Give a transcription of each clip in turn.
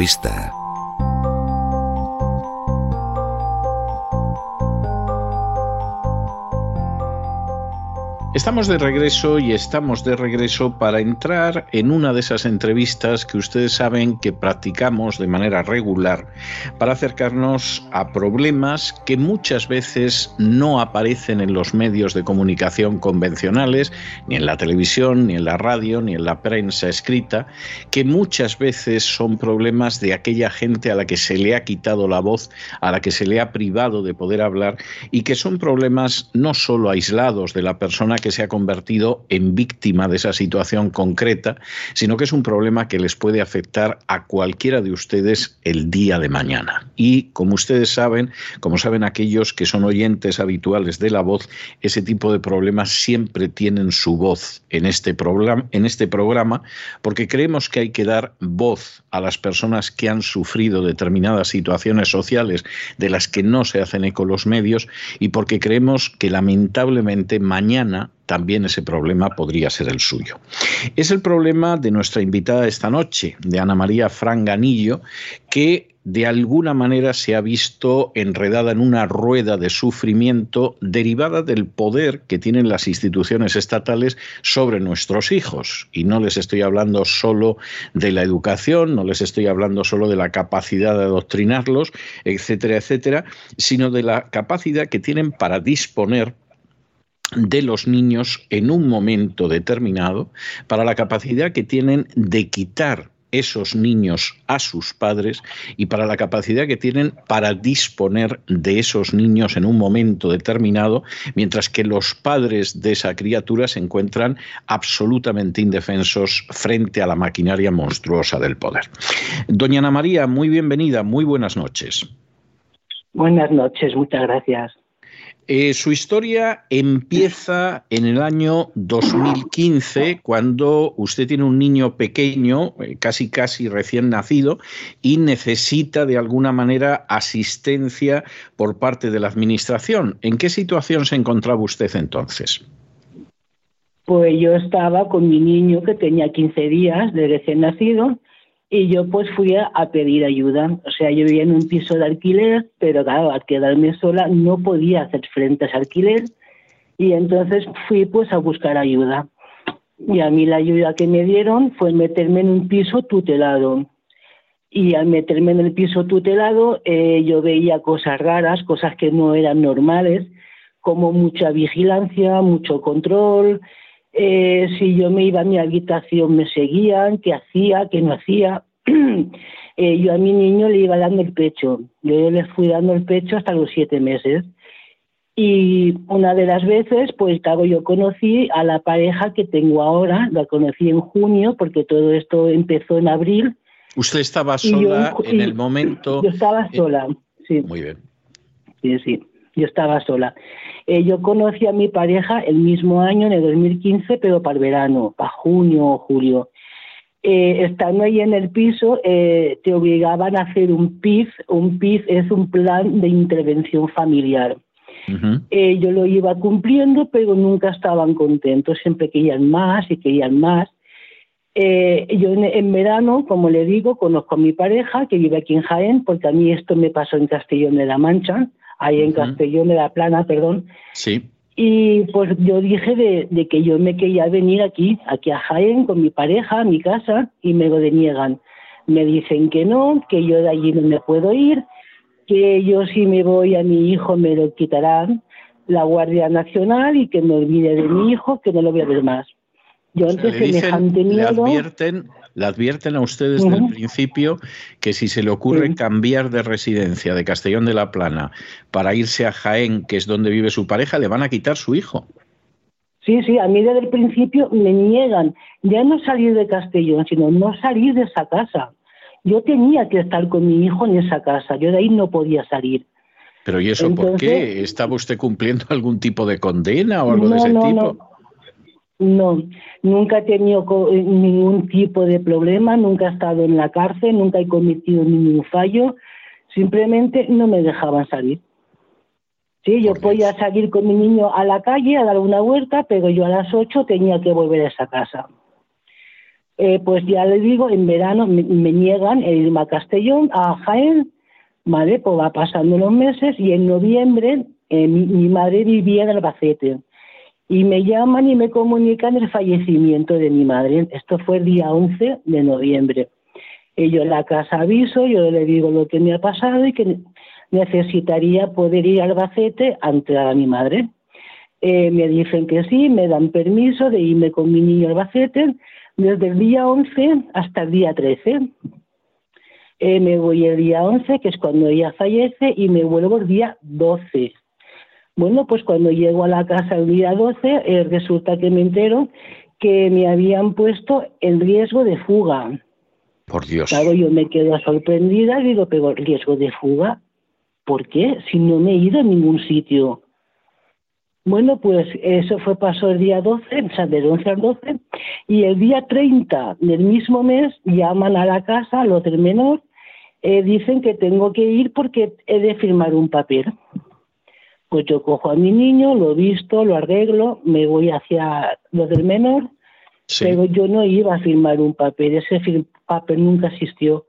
La Estamos de regreso y estamos de regreso para entrar en una de esas entrevistas que ustedes saben que practicamos de manera regular para acercarnos a problemas que muchas veces no aparecen en los medios de comunicación convencionales, ni en la televisión, ni en la radio, ni en la prensa escrita, que muchas veces son problemas de aquella gente a la que se le ha quitado la voz, a la que se le ha privado de poder hablar y que son problemas no solo aislados de la persona que se ha convertido en víctima de esa situación concreta, sino que es un problema que les puede afectar a cualquiera de ustedes el día de mañana. Y como ustedes saben, como saben aquellos que son oyentes habituales de la voz, ese tipo de problemas siempre tienen su voz en este programa, en este programa porque creemos que hay que dar voz a las personas que han sufrido determinadas situaciones sociales de las que no se hacen eco los medios y porque creemos que lamentablemente mañana también ese problema podría ser el suyo. Es el problema de nuestra invitada esta noche, de Ana María Franganillo, que de alguna manera se ha visto enredada en una rueda de sufrimiento derivada del poder que tienen las instituciones estatales sobre nuestros hijos. Y no les estoy hablando solo de la educación, no les estoy hablando solo de la capacidad de adoctrinarlos, etcétera, etcétera, sino de la capacidad que tienen para disponer de los niños en un momento determinado para la capacidad que tienen de quitar esos niños a sus padres y para la capacidad que tienen para disponer de esos niños en un momento determinado, mientras que los padres de esa criatura se encuentran absolutamente indefensos frente a la maquinaria monstruosa del poder. Doña Ana María, muy bienvenida, muy buenas noches. Buenas noches, muchas gracias. Eh, su historia empieza en el año 2015, cuando usted tiene un niño pequeño, eh, casi casi recién nacido, y necesita de alguna manera asistencia por parte de la Administración. ¿En qué situación se encontraba usted entonces? Pues yo estaba con mi niño que tenía 15 días de recién nacido y yo pues fui a, pedir ayuda. O sea, yo vivía en un piso de alquiler, pero claro, al quedarme sola no podía hacer frente a ese alquiler y entonces fui pues a buscar ayuda. Y a mí la ayuda que me dieron fue meterme en un piso tutelado. Y al meterme en el piso tutelado eh, yo veía cosas raras, cosas que no eran normales, como mucha vigilancia, mucho control, eh, si yo me iba a mi habitación me seguían, qué hacía, qué no hacía. Eh, yo a mi niño le iba dando el pecho, yo le fui dando el pecho hasta los siete meses. Y una de las veces, pues claro, yo conocí a la pareja que tengo ahora, la conocí en junio, porque todo esto empezó en abril. ¿Usted estaba sola en el momento? Yo estaba sola, sí. Muy bien. Sí, sí, yo estaba sola. Eh, yo conocí a mi pareja el mismo año, en el 2015, pero para el verano, para junio o julio. Eh, estando ahí en el piso, eh, te obligaban a hacer un PIF. Un PIF es un plan de intervención familiar. yo lo iba cumpliendo, pero nunca estaban contentos, siempre querían más y querían más. yo en, verano, como le digo, conozco a mi pareja que vive aquí en Jaén, porque a mí esto me pasó en Castellón de la Mancha ahí en Castellón de la Plana, perdón. Sí. Y pues yo dije de, que yo me quería venir aquí, aquí a Jaén, con mi pareja, a mi casa, y me lo deniegan. Me dicen que no, que yo de allí no me puedo ir, que yo si me voy a mi hijo me lo quitarán la Guardia Nacional y que me olvide de mi hijo, que no lo voy a ver más. Yo antes semejante miedo... Le advierten le advierten a ustedes desde el principio que si se le ocurre cambiar de residencia de Castellón de la Plana para irse a Jaén, que es donde vive su pareja, le van a quitar su hijo. Sí, sí, a mí desde el principio me niegan ya no salir de Castellón, sino no salir de esa casa. Yo tenía que estar con mi hijo en esa casa, yo de ahí no podía salir. Pero ¿y eso por qué? ¿Estaba usted cumpliendo algún tipo de condena o algo de ese tipo? No, nunca he tenido eh, ningún tipo de problema, nunca he estado en la cárcel, nunca he cometido ningún fallo, simplemente no me dejaban salir. Sí, yo podía salir con mi niño a la calle a dar una vuelta, pero yo a las ocho tenía que volver a esa casa. Eh, pues ya le digo, en verano me, niegan el irme a Castellón, a Jaén, ¿vale? Pues va pasando los meses y en noviembre eh, mi, mi madre vivía en Albacete y me llaman y me comunican el fallecimiento de mi madre. Esto fue el día 11 de noviembre. Y yo en la casa aviso, yo le digo lo que me ha pasado y que necesitaría poder ir al Albacete ante a mi madre. Eh, me dicen que sí, me dan permiso de irme con mi niño al Albacete desde el día 11 hasta el día 13. Eh, me voy el día 11, que es cuando ella fallece, y me vuelvo el día 12. Bueno, pues cuando llego a la casa el día 12, eh, resulta que me entero que me habían puesto en riesgo de fuga. Por Dios. Claro, yo me quedo sorprendida y digo, pero riesgo de fuga, ¿por qué? Si no me he ido a ningún sitio. Bueno, pues eso fue pasó el día 12, o sea, del 11 al 12, y el día 30 del mismo mes llaman a la casa, los del menor, eh, dicen que tengo que ir porque he de firmar un papel. Pues yo cojo a mi niño, lo visto, lo arreglo, me voy hacia lo del menor, pero yo no iba a firmar un papel, ese papel nunca existió.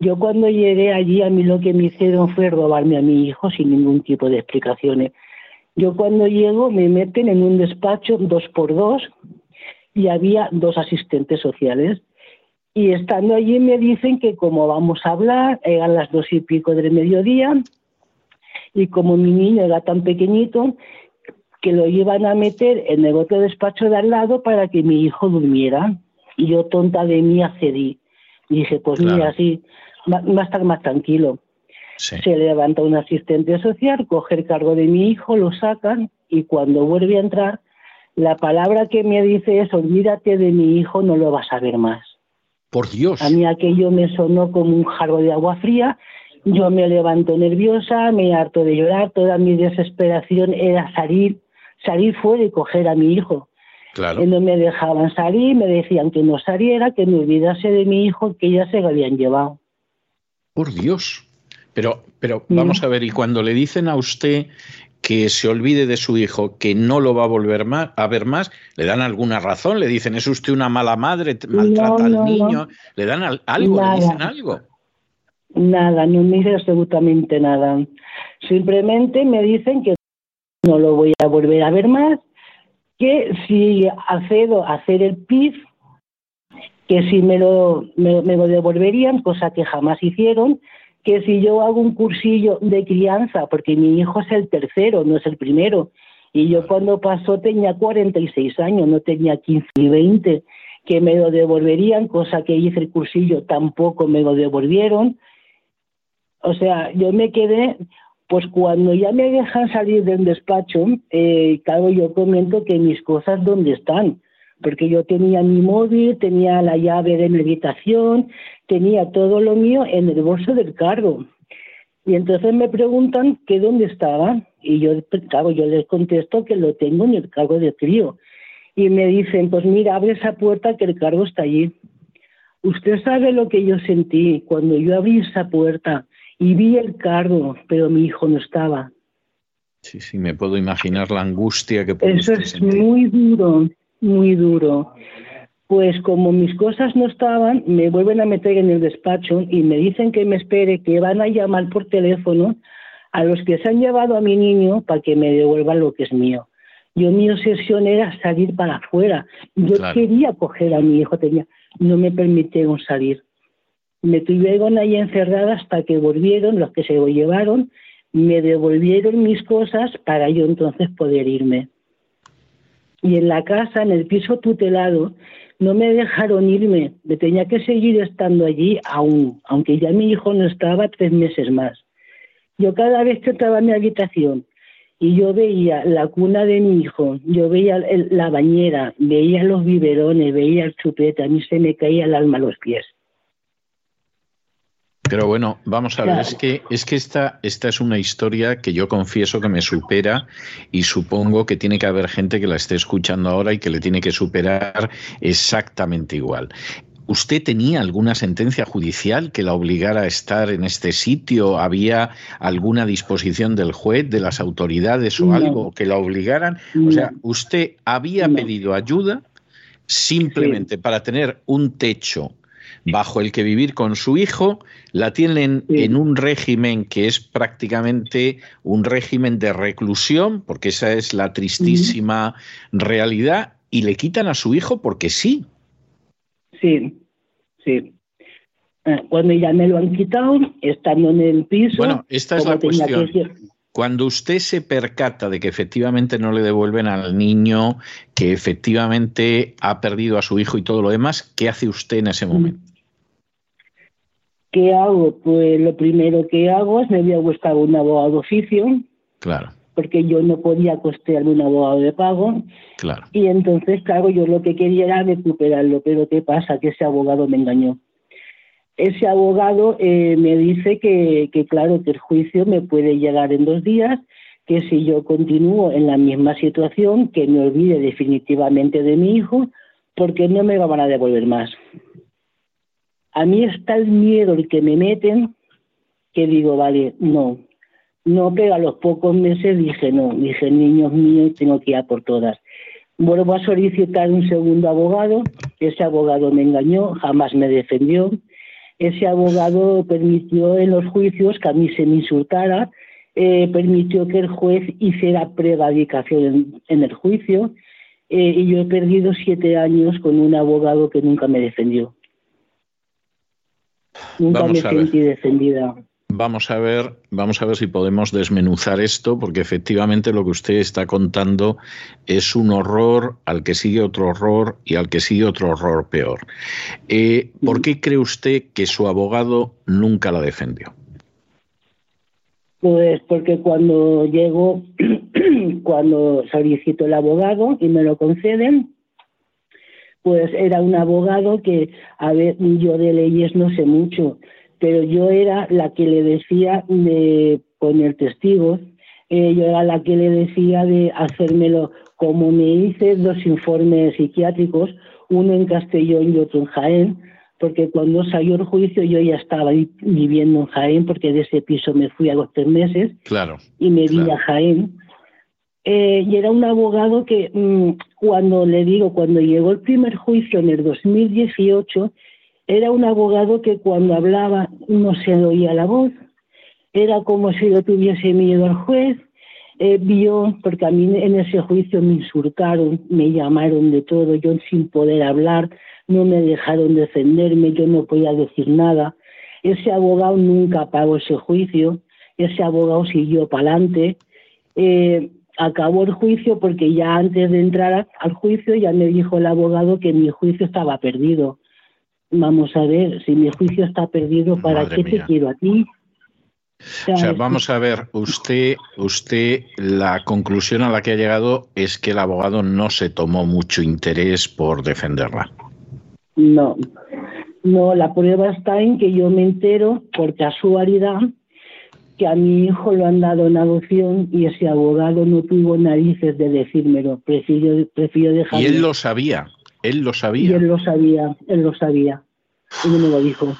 Yo cuando llegué allí, a mí lo que me hicieron fue robarme a mi hijo sin ningún tipo de explicaciones. Yo cuando llego me meten en un despacho dos por dos y había dos asistentes sociales. Y estando allí me dicen que como vamos a hablar, eran las dos y pico del mediodía, y como mi niño era tan pequeñito, que lo iban a meter en el otro despacho de al lado para que mi hijo durmiera. Y yo, tonta de mí, accedí. Y dije, pues mira, sí, va, a estar más tranquilo. Se levanta un asistente social, coge el cargo de mi hijo, lo sacan y cuando vuelve a entrar, la palabra que me dice es, olvídate de mi hijo, no lo vas a ver más. Por Dios. A mí aquello me sonó como un jarro de agua fría. Yo me levanto nerviosa, me harto de llorar, toda mi desesperación era salir, salir fuera y coger a mi hijo. Claro. no me dejaban salir, me decían que no saliera, que me olvidase de mi hijo, que ya se lo habían llevado. Por Dios. Pero, pero vamos a ver, y cuando le dicen a usted que se olvide de su hijo, que no lo va a volver a ver más, le dan alguna razón, le dicen, es usted una mala madre, maltrata al niño, le dan algo, le dicen algo. Nada, no me dice absolutamente nada. Simplemente me dicen que no lo voy a volver a ver más, que si accedo a hacer el PIF, que si me lo, me lo devolverían, cosa que jamás hicieron, que si yo hago un cursillo de crianza, porque mi hijo es el tercero, no es el primero, y yo cuando pasó tenía 46 años, no tenía 15 y 20, que me lo devolverían, cosa que hice el cursillo, tampoco me lo devolvieron. O sea, yo me quedé, pues cuando ya me dejan salir del despacho, eh, claro, yo comento que mis cosas dónde están, porque yo tenía mi móvil, tenía la llave de mi habitación, tenía todo lo mío en el bolso del cargo. Y entonces me preguntan que dónde estaba y yo, claro, yo les contesto que lo tengo en el cargo de crío. Y me dicen, pues mira, abre esa puerta que el cargo está allí. Usted sabe lo que yo sentí cuando yo abrí esa puerta y vi el cargo, pero mi hijo no estaba. Sí, sí, me puedo imaginar la angustia que puede Eso es muy duro, muy duro. Pues como mis cosas no estaban, me vuelven a meter en el despacho y me dicen que me espere, que van a llamar por teléfono a los que se han llevado a mi niño para que me devuelvan lo que es mío. Yo mi obsesión era salir para afuera. Yo quería coger a mi hijo, tenía, no me permitieron salir. Me tuvieron ahí encerrada hasta que volvieron, los que se lo llevaron, me devolvieron mis cosas para yo entonces poder irme. Y en la casa, en el piso tutelado, no me dejaron irme, me tenía que seguir estando allí aún, aunque ya mi hijo no estaba tres meses más. Yo cada vez que entraba a mi habitación y yo veía la cuna de mi hijo, yo veía la bañera, veía los biberones, veía el chupete, a mí se me caía el alma a los pies. Pero bueno, vamos a ver, es que, es que esta, esta es una historia que yo confieso que me supera y supongo que tiene que haber gente que la esté escuchando ahora y que le tiene que superar exactamente igual. ¿Usted tenía alguna sentencia judicial que la obligara a estar en este sitio? ¿Había alguna disposición del juez, de las autoridades o algo que la obligaran? O sea, ¿usted había pedido ayuda simplemente para tener un techo bajo el que vivir con su hijo, la tienen en un régimen que es prácticamente un régimen de reclusión, porque esa es la tristísima realidad, y le quitan a su hijo porque sí. Sí, sí. Eh, cuando ya me lo han quitado, estando en el piso. Bueno, esta es la cuestión. Cuando usted se percata de que efectivamente no le devuelven al niño, que efectivamente ha perdido a su hijo y todo lo demás, ¿qué hace usted en ese momento? ¿Qué hago? Pues lo primero que hago es me voy a buscar un abogado de oficio. Claro. Porque yo no podía costearme un abogado de pago. Claro. Y entonces, claro, yo lo que quería era recuperarlo. Pero ¿qué pasa? Que ese abogado me engañó. Ese abogado eh, me dice que, que, claro, que el juicio me puede llegar en dos días, que si yo continúo en la misma situación, que me olvide definitivamente de mi hijo, porque no me van a devolver más. A mí está el miedo el que me meten que digo, vale, no. No, pero a los pocos meses dije, no, dije, niños míos, tengo que ir a por todas. Vuelvo a solicitar un segundo abogado, ese abogado me engañó, jamás me defendió. Ese abogado permitió en los juicios que a mí se me insultara, eh, permitió que el juez hiciera prevaricación en, el juicio eh, y yo he perdido siete años con un abogado que nunca me defendió. Nunca me sentí defendida. Vamos a ver, vamos a ver si podemos desmenuzar esto, porque efectivamente lo que usted está contando es un horror al que sigue otro horror y al que sigue otro horror peor. Eh, ¿Por qué cree usted que su abogado nunca la defendió? Pues porque cuando llego, cuando solicito el abogado y me lo conceden, pues era un abogado que, a ver, yo de leyes no sé mucho, pero yo era la que le decía de poner testigos, eh, yo era la que le decía de hacérmelo, como me hice dos informes psiquiátricos, uno en Castellón y otro en Jaén, porque cuando salió el juicio yo ya estaba viviendo en Jaén, porque de ese piso me fui a los tres meses claro, y me vi a Jaén. Eh, y era un abogado que mm, cuando le digo, cuando llegó el primer juicio en el 2018, era un abogado que cuando hablaba no se oía la voz, era como si lo tuviese miedo al juez, eh, vio, porque a mí en ese juicio me insultaron, me llamaron de todo, yo sin poder hablar, no me dejaron defenderme, yo no podía decir nada. Ese abogado nunca pagó ese juicio, ese abogado siguió para adelante. Eh, acabó el juicio porque ya antes de entrar al juicio ya me dijo el abogado que mi juicio estaba perdido vamos a ver, si mi juicio está perdido, ¿para qué te quiero a ti? O sea, vamos a ver, usted, usted, la conclusión a la que ha llegado es que el abogado no se tomó mucho interés por defenderla. No, no, la prueba está en que yo me entero por casualidad que a mi hijo lo han dado en adopción y ese abogado no tuvo narices de decírmelo, prefirió, prefirió dejarlo. ¿Y él lo sabía? Él lo sabía. Y él lo sabía, él lo sabía. Y me lo dijo.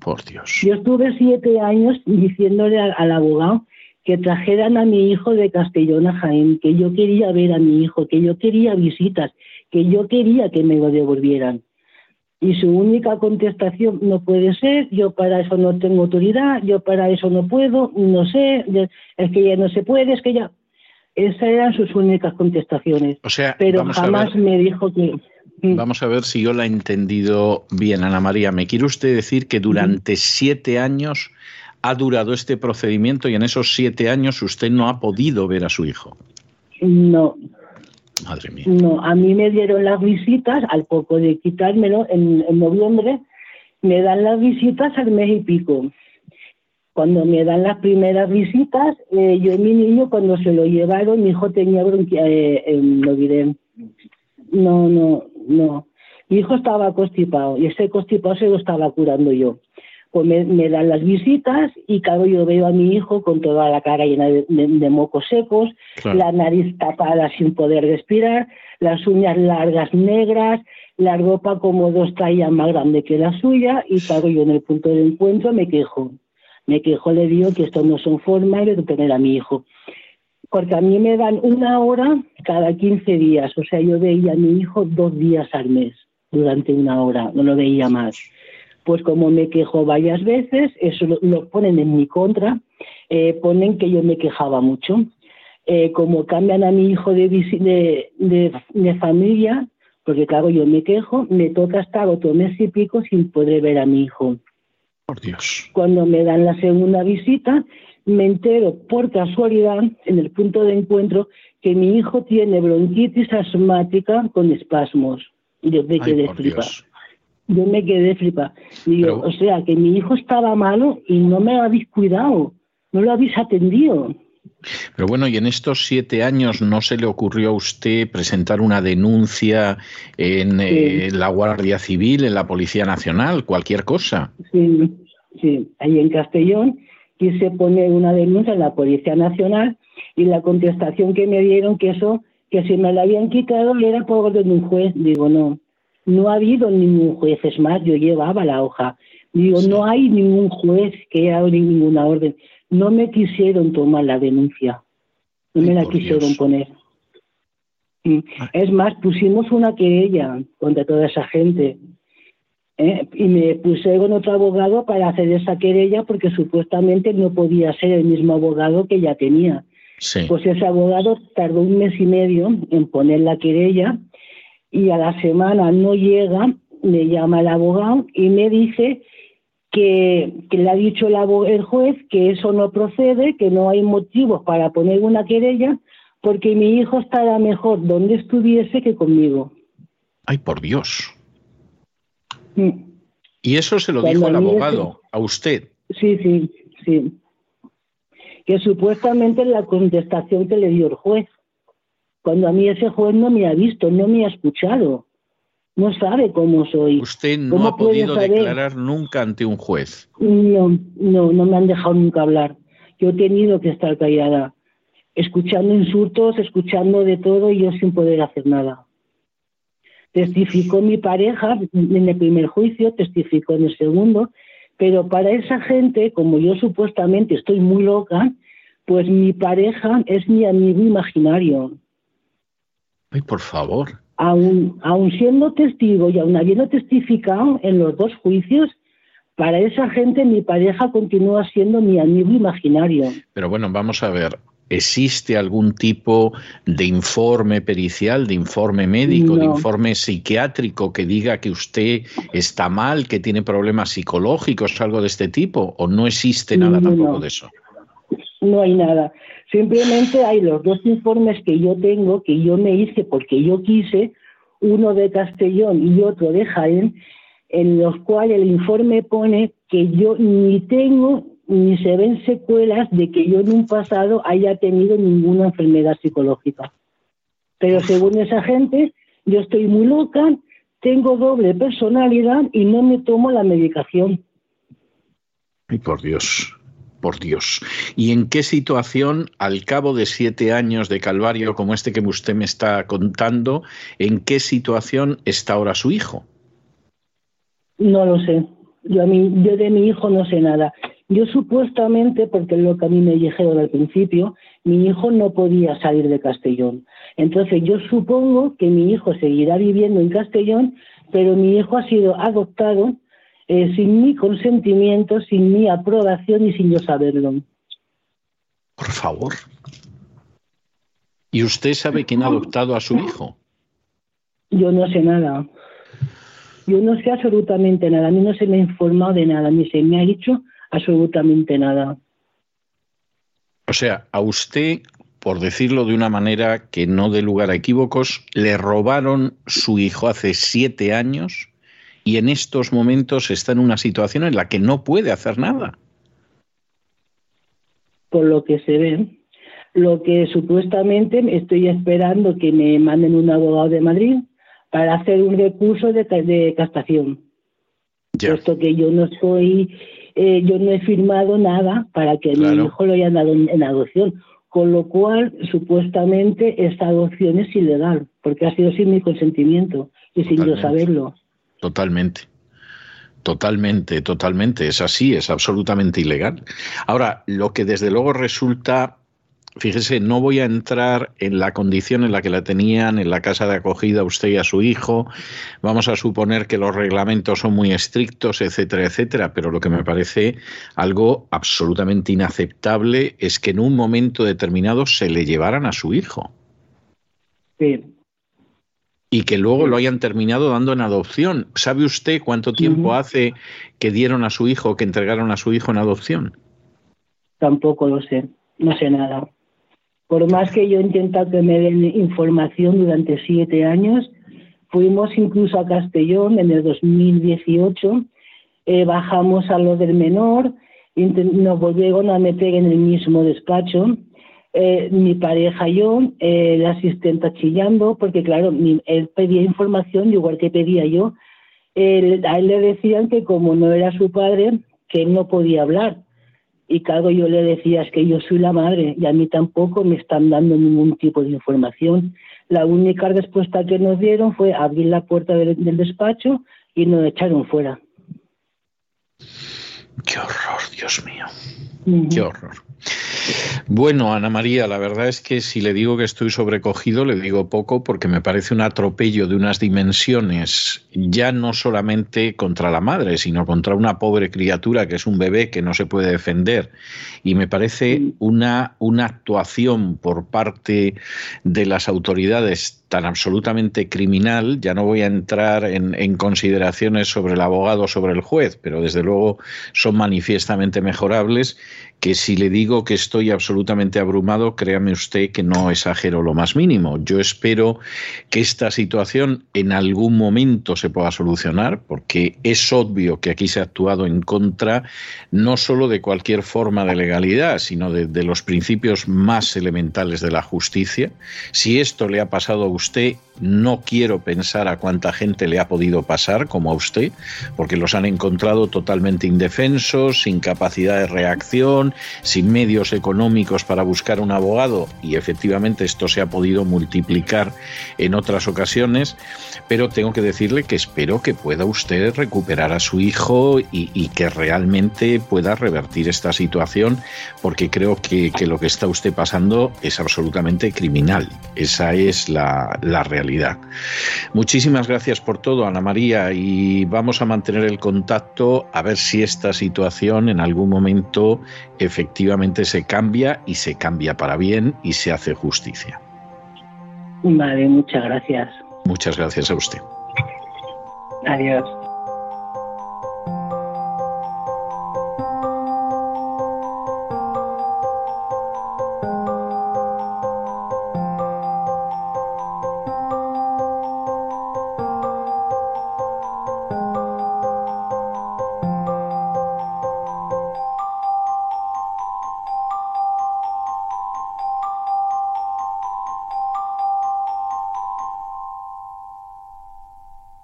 Por Dios. Yo estuve siete años diciéndole al, abogado que trajeran a mi hijo de Castellón a Jaén, que yo quería ver a mi hijo, que yo quería visitas, que yo quería que me lo devolvieran. Y su única contestación no puede ser, yo para eso no tengo autoridad, yo para eso no puedo, no sé, es que ya no se puede, es que ya... Esas eran sus únicas contestaciones. O sea, pero jamás me dijo que Vamos a ver si yo la he entendido bien, Ana María. ¿Me quiere usted decir que durante siete años ha durado este procedimiento y en esos siete años usted no ha podido ver a su hijo? No. Madre mía. No, a mí me dieron las visitas al poco de quitármelo en, noviembre. Me dan las visitas al mes y pico. Cuando me dan las primeras visitas, eh, yo y mi niño, cuando se lo llevaron, mi hijo tenía bronquia, eh, lo diré, no, no, no. Mi hijo estaba constipado y ese constipado se lo estaba curando yo. Pues me, dan las visitas y claro, yo veo a mi hijo con toda la cara llena de, mocos secos, la nariz tapada sin poder respirar, las uñas largas negras, la ropa como dos tallas más grande que la suya y claro, yo en el punto de encuentro me quejo. Me quejo, le digo que esto no son formas de tener a mi hijo porque a mí me dan una hora cada 15 días, o sea, yo veía a mi hijo dos días al mes durante una hora, no lo veía más. Pues como me quejo varias veces, eso lo, ponen en mi contra, eh, ponen que yo me quejaba mucho. Eh, como cambian a mi hijo de, de, de, familia, porque claro, yo me quejo, me toca estar otro mes y pico sin poder ver a mi hijo. Por Dios. Cuando me dan la segunda visita, me entero por casualidad en el punto de encuentro que mi hijo tiene bronquitis asmática con espasmos. Yo me quedé. Yo me quedé flipa. Digo, o sea, que mi hijo estaba malo y no me habéis cuidado, no lo habéis atendido. Pero bueno, y en estos siete años no se le ocurrió a usted presentar una denuncia en eh, la Guardia Civil, en la Policía Nacional, cualquier cosa. Sí, sí, ahí en Castellón quise poner una denuncia en la Policía Nacional y la contestación que me dieron que eso, que si me la habían quitado era por orden de un juez. Digo, no, no ha habido ningún juez, es más, yo llevaba la hoja. Digo, no hay ningún juez que haya ninguna orden. No me quisieron tomar la denuncia, no me la quisieron poner. Es más, pusimos una querella contra toda esa gente. ¿eh? y me puse con otro abogado para hacer esa querella porque supuestamente no podía ser el mismo abogado que ya tenía. Pues ese abogado tardó un mes y medio en poner la querella y a la semana no llega, me llama el abogado y me dice que, le ha dicho el juez que eso no procede, que no hay motivos para poner una querella, porque mi hijo estará mejor donde estuviese que conmigo. Ay, por Dios. Mm. Y eso se lo dijo el abogado, a usted. Sí, sí, sí. Que supuestamente la contestación que le dio el juez, cuando a mí ese juez no me ha visto, no me ha escuchado no sabe cómo soy. ¿Usted no ha podido declarar nunca ante un juez? No, no, no me han dejado nunca hablar. Yo he tenido que estar callada, escuchando insultos, escuchando de todo y yo sin poder hacer nada. Testificó mi pareja en el primer juicio, testificó en el segundo, pero para esa gente, como yo supuestamente estoy muy loca, pues mi pareja es mi amigo imaginario. Ay, por favor aún, siendo testigo y aún habiendo testificado en los dos juicios, para esa gente mi pareja continúa siendo mi amigo imaginario. Pero bueno, vamos a ver, ¿existe algún tipo de informe pericial, de informe médico, de informe psiquiátrico que diga que usted está mal, que tiene problemas psicológicos, algo de este tipo? ¿O no existe nada tampoco de eso? No hay nada. Simplemente hay los dos informes que yo tengo, que yo me hice porque yo quise, uno de Castellón y otro de Jaén, en los cuales el informe pone que yo ni tengo ni se ven secuelas de que yo en un pasado haya tenido ninguna enfermedad psicológica. Pero según esa gente, yo estoy muy loca, tengo doble personalidad y no me tomo la medicación. Ay, por Dios por Dios. ¿Y en qué situación, al cabo de siete años de calvario como este que usted me está contando, en qué situación está ahora su hijo? No lo sé. Yo, a mí, yo de mi hijo no sé nada. Yo supuestamente, porque es lo que a mí me dijeron al principio, mi hijo no podía salir de Castellón. Entonces yo supongo que mi hijo seguirá viviendo en Castellón, pero mi hijo ha sido adoptado eh, sin mi consentimiento, sin mi aprobación y sin yo saberlo. Por favor. ¿Y usted sabe quién ha adoptado a su hijo? Yo no sé nada. Yo no sé absolutamente nada. A mí no se me ha informado de nada, ni se me ha dicho absolutamente nada. O sea, a usted, por decirlo de una manera que no dé lugar a equívocos, le robaron su hijo hace siete años y en estos momentos está en una situación en la que no puede hacer nada. Por lo que se ve, lo que supuestamente estoy esperando que me manden un abogado de Madrid para hacer un recurso de, de castación. Puesto que yo no soy, eh, yo no he firmado nada para que mi hijo lo hayan dado en, adopción. Con lo cual, supuestamente, esta adopción es ilegal, porque ha sido sin mi consentimiento y sin yo saberlo. Totalmente. Totalmente, totalmente. Es así, es absolutamente ilegal. Ahora, lo que desde luego resulta, fíjese, no voy a entrar en la condición en la que la tenían en la casa de acogida usted y a su hijo. Vamos a suponer que los reglamentos son muy estrictos, etcétera, etcétera. Pero lo que me parece algo absolutamente inaceptable es que en un momento determinado se le llevaran a su hijo. Sí, y que luego lo hayan terminado dando en adopción. ¿Sabe usted cuánto tiempo hace que dieron a su hijo, que entregaron a su hijo en adopción? Tampoco lo sé, no sé nada. Por más que yo he intentado que me den información durante siete años, fuimos incluso a Castellón en el 2018, eh, bajamos a lo del menor, nos volvieron a meter en el mismo despacho eh, mi pareja y yo, eh, la asistente chillando, porque claro, él pedía información, igual que pedía yo. a él le decían que como no era su padre, que él no podía hablar. Y claro, yo le decía, es que yo soy la madre y a mí tampoco me están dando ningún tipo de información. La única respuesta que nos dieron fue abrir la puerta del, despacho y nos echaron fuera. Qué horror, Dios mío. Qué horror. Bueno, Ana María, la verdad es que si le digo que estoy sobrecogido, le digo poco porque me parece un atropello de unas dimensiones ya no solamente contra la madre, sino contra una pobre criatura que es un bebé que no se puede defender. Y me parece una, una actuación por parte de las autoridades tan absolutamente criminal, ya no voy a entrar en, en, consideraciones sobre el abogado, sobre el juez, pero desde luego son manifiestamente mejorables, que si le digo que estoy absolutamente abrumado, créame usted que no exagero lo más mínimo. Yo espero que esta situación en algún momento se pueda solucionar, porque es obvio que aquí se ha actuado en contra no solo de cualquier forma de legalidad, sino de, de los principios más elementales de la justicia. Si esto le ha pasado a usted, no quiero pensar a cuánta gente le ha podido pasar, como a usted, porque los han encontrado totalmente indefensos, sin capacidad de reacción, sin medios económicos para buscar un abogado, y efectivamente esto se ha podido multiplicar en otras ocasiones, pero tengo que decirle que espero que pueda usted recuperar a su hijo y, que realmente pueda revertir esta situación, porque creo que, lo que está usted pasando es absolutamente criminal. Esa es la, la realidad Muchísimas gracias por todo, Ana María, y vamos a mantener el contacto a ver si esta situación en algún momento efectivamente se cambia y se cambia para bien y se hace justicia. Vale, muchas gracias. Muchas gracias a usted. Adiós.